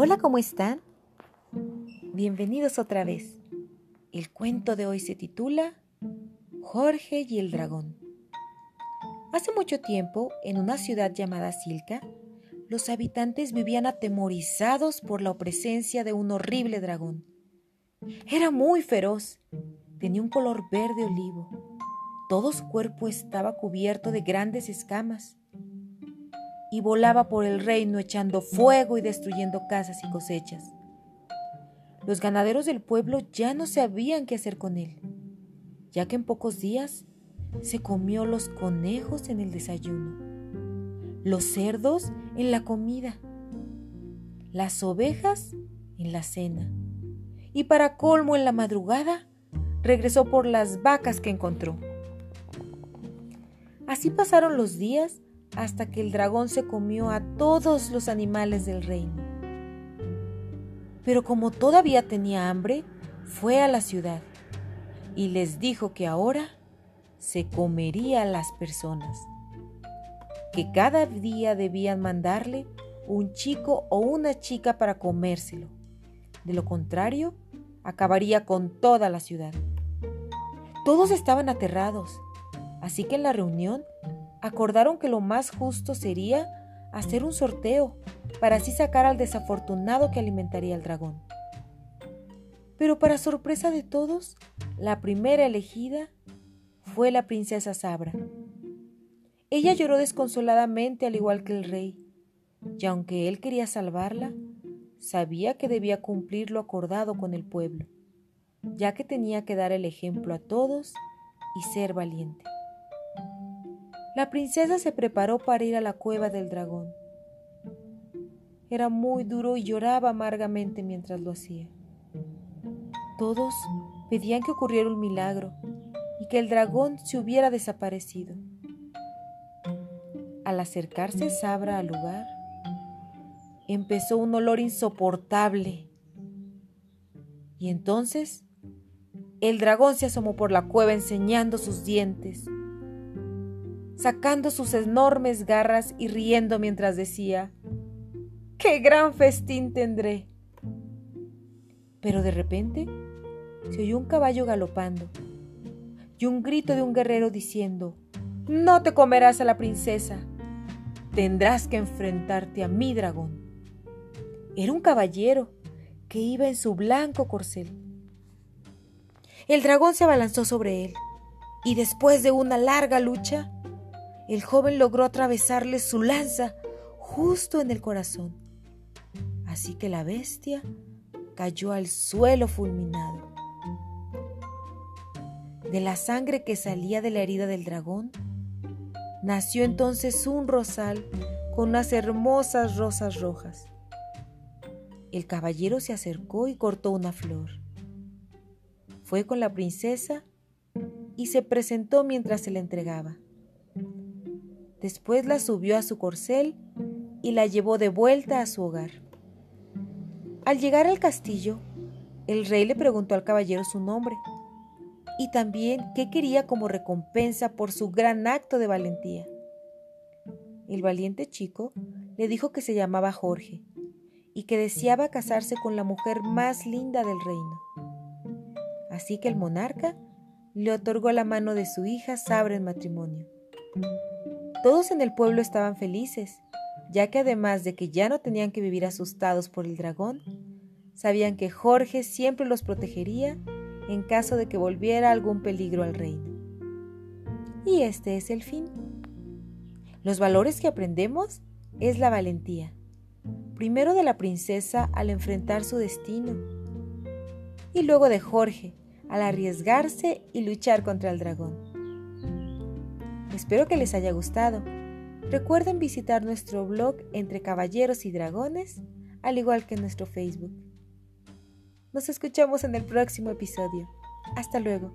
Hola, ¿cómo están? Bienvenidos otra vez. El cuento de hoy se titula Jorge y el dragón. Hace mucho tiempo, en una ciudad llamada Silca, los habitantes vivían atemorizados por la presencia de un horrible dragón. Era muy feroz, tenía un color verde olivo, todo su cuerpo estaba cubierto de grandes escamas y volaba por el reino echando fuego y destruyendo casas y cosechas. Los ganaderos del pueblo ya no sabían qué hacer con él, ya que en pocos días se comió los conejos en el desayuno, los cerdos en la comida, las ovejas en la cena, y para colmo en la madrugada regresó por las vacas que encontró. Así pasaron los días hasta que el dragón se comió a todos los animales del reino. Pero como todavía tenía hambre, fue a la ciudad y les dijo que ahora se comería a las personas, que cada día debían mandarle un chico o una chica para comérselo. De lo contrario, acabaría con toda la ciudad. Todos estaban aterrados, así que en la reunión acordaron que lo más justo sería hacer un sorteo para así sacar al desafortunado que alimentaría al dragón. Pero para sorpresa de todos, la primera elegida fue la princesa Sabra. Ella lloró desconsoladamente al igual que el rey, y aunque él quería salvarla, sabía que debía cumplir lo acordado con el pueblo, ya que tenía que dar el ejemplo a todos y ser valiente. La princesa se preparó para ir a la cueva del dragón. Era muy duro y lloraba amargamente mientras lo hacía. Todos pedían que ocurriera un milagro y que el dragón se hubiera desaparecido. Al acercarse Sabra al lugar, empezó un olor insoportable. Y entonces el dragón se asomó por la cueva enseñando sus dientes sacando sus enormes garras y riendo mientras decía, ¡Qué gran festín tendré! Pero de repente se oyó un caballo galopando y un grito de un guerrero diciendo, No te comerás a la princesa, tendrás que enfrentarte a mi dragón. Era un caballero que iba en su blanco corcel. El dragón se abalanzó sobre él y después de una larga lucha, el joven logró atravesarle su lanza justo en el corazón. Así que la bestia cayó al suelo fulminado. De la sangre que salía de la herida del dragón, nació entonces un rosal con unas hermosas rosas rojas. El caballero se acercó y cortó una flor. Fue con la princesa y se presentó mientras se la entregaba. Después la subió a su corcel y la llevó de vuelta a su hogar. Al llegar al castillo, el rey le preguntó al caballero su nombre y también qué quería como recompensa por su gran acto de valentía. El valiente chico le dijo que se llamaba Jorge y que deseaba casarse con la mujer más linda del reino. Así que el monarca le otorgó la mano de su hija Sabra en matrimonio. Todos en el pueblo estaban felices, ya que además de que ya no tenían que vivir asustados por el dragón, sabían que Jorge siempre los protegería en caso de que volviera algún peligro al reino. Y este es el fin. Los valores que aprendemos es la valentía. Primero de la princesa al enfrentar su destino y luego de Jorge al arriesgarse y luchar contra el dragón. Espero que les haya gustado. Recuerden visitar nuestro blog Entre Caballeros y Dragones, al igual que nuestro Facebook. Nos escuchamos en el próximo episodio. Hasta luego.